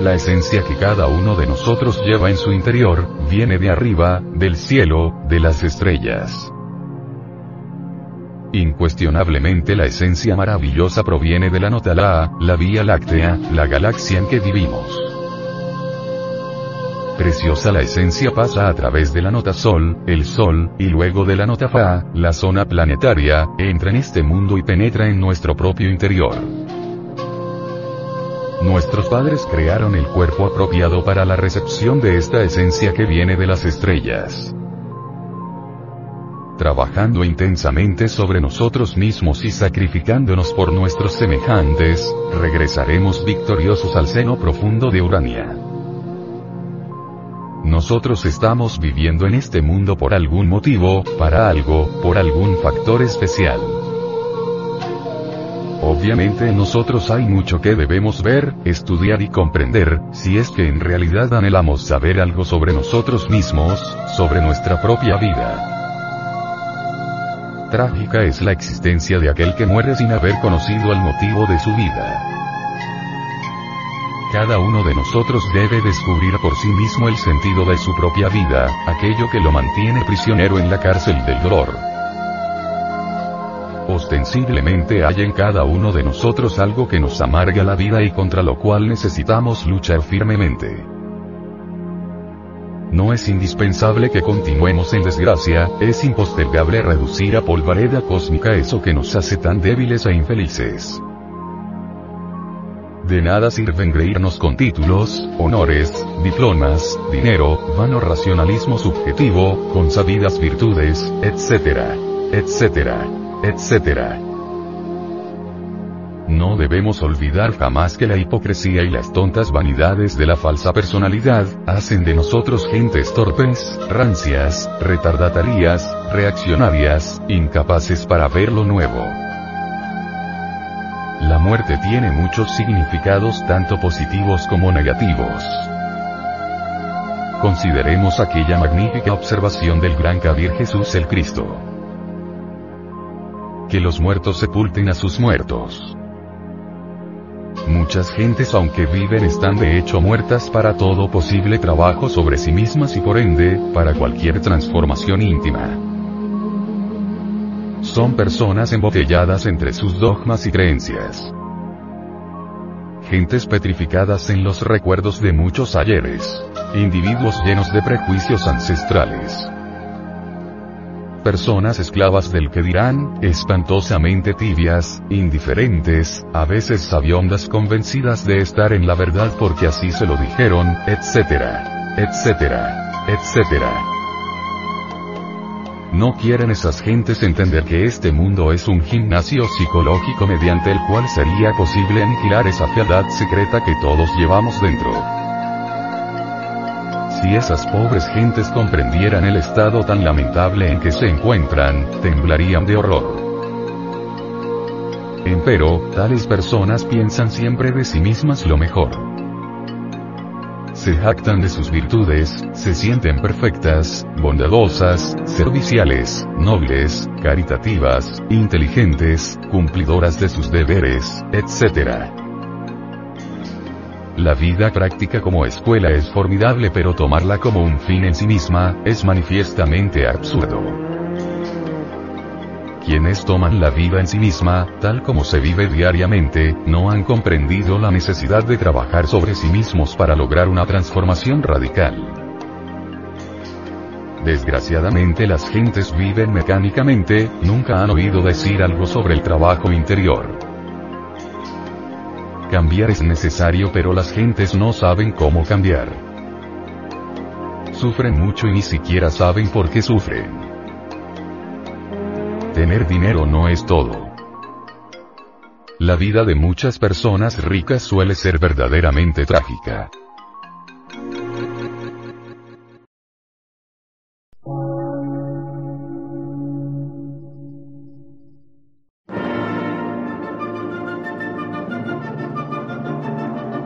La esencia que cada uno de nosotros lleva en su interior, viene de arriba, del cielo, de las estrellas. Incuestionablemente la esencia maravillosa proviene de la nota La, la Vía Láctea, la galaxia en que vivimos. Preciosa la esencia pasa a través de la nota Sol, el Sol, y luego de la nota Fa, la zona planetaria, entra en este mundo y penetra en nuestro propio interior. Nuestros padres crearon el cuerpo apropiado para la recepción de esta esencia que viene de las estrellas. Trabajando intensamente sobre nosotros mismos y sacrificándonos por nuestros semejantes, regresaremos victoriosos al seno profundo de Urania. Nosotros estamos viviendo en este mundo por algún motivo, para algo, por algún factor especial. Obviamente en nosotros hay mucho que debemos ver, estudiar y comprender, si es que en realidad anhelamos saber algo sobre nosotros mismos, sobre nuestra propia vida. Trágica es la existencia de aquel que muere sin haber conocido el motivo de su vida. Cada uno de nosotros debe descubrir por sí mismo el sentido de su propia vida, aquello que lo mantiene prisionero en la cárcel del dolor. Ostensiblemente hay en cada uno de nosotros algo que nos amarga la vida y contra lo cual necesitamos luchar firmemente. No es indispensable que continuemos en desgracia, es impostergable reducir a polvareda cósmica eso que nos hace tan débiles e infelices. De nada sirven reírnos con títulos, honores, diplomas, dinero, vano racionalismo subjetivo, consabidas virtudes, etc. etc etc. No debemos olvidar jamás que la hipocresía y las tontas vanidades de la falsa personalidad, hacen de nosotros gentes torpes, rancias, retardatarias, reaccionarias, incapaces para ver lo nuevo. La muerte tiene muchos significados tanto positivos como negativos. Consideremos aquella magnífica observación del gran Kabir Jesús el Cristo que los muertos sepulten a sus muertos. Muchas gentes aunque viven están de hecho muertas para todo posible trabajo sobre sí mismas y por ende, para cualquier transformación íntima. Son personas embotelladas entre sus dogmas y creencias. Gentes petrificadas en los recuerdos de muchos ayeres. Individuos llenos de prejuicios ancestrales personas esclavas del que dirán, espantosamente tibias, indiferentes, a veces sabiondas convencidas de estar en la verdad porque así se lo dijeron, etcétera, etcétera, etcétera. No quieren esas gentes entender que este mundo es un gimnasio psicológico mediante el cual sería posible aniquilar esa fealdad secreta que todos llevamos dentro. Si esas pobres gentes comprendieran el estado tan lamentable en que se encuentran, temblarían de horror. Empero, tales personas piensan siempre de sí mismas lo mejor. Se jactan de sus virtudes, se sienten perfectas, bondadosas, serviciales, nobles, caritativas, inteligentes, cumplidoras de sus deberes, etc. La vida práctica como escuela es formidable pero tomarla como un fin en sí misma, es manifiestamente absurdo. Quienes toman la vida en sí misma, tal como se vive diariamente, no han comprendido la necesidad de trabajar sobre sí mismos para lograr una transformación radical. Desgraciadamente las gentes viven mecánicamente, nunca han oído decir algo sobre el trabajo interior. Cambiar es necesario pero las gentes no saben cómo cambiar. Sufren mucho y ni siquiera saben por qué sufren. Tener dinero no es todo. La vida de muchas personas ricas suele ser verdaderamente trágica.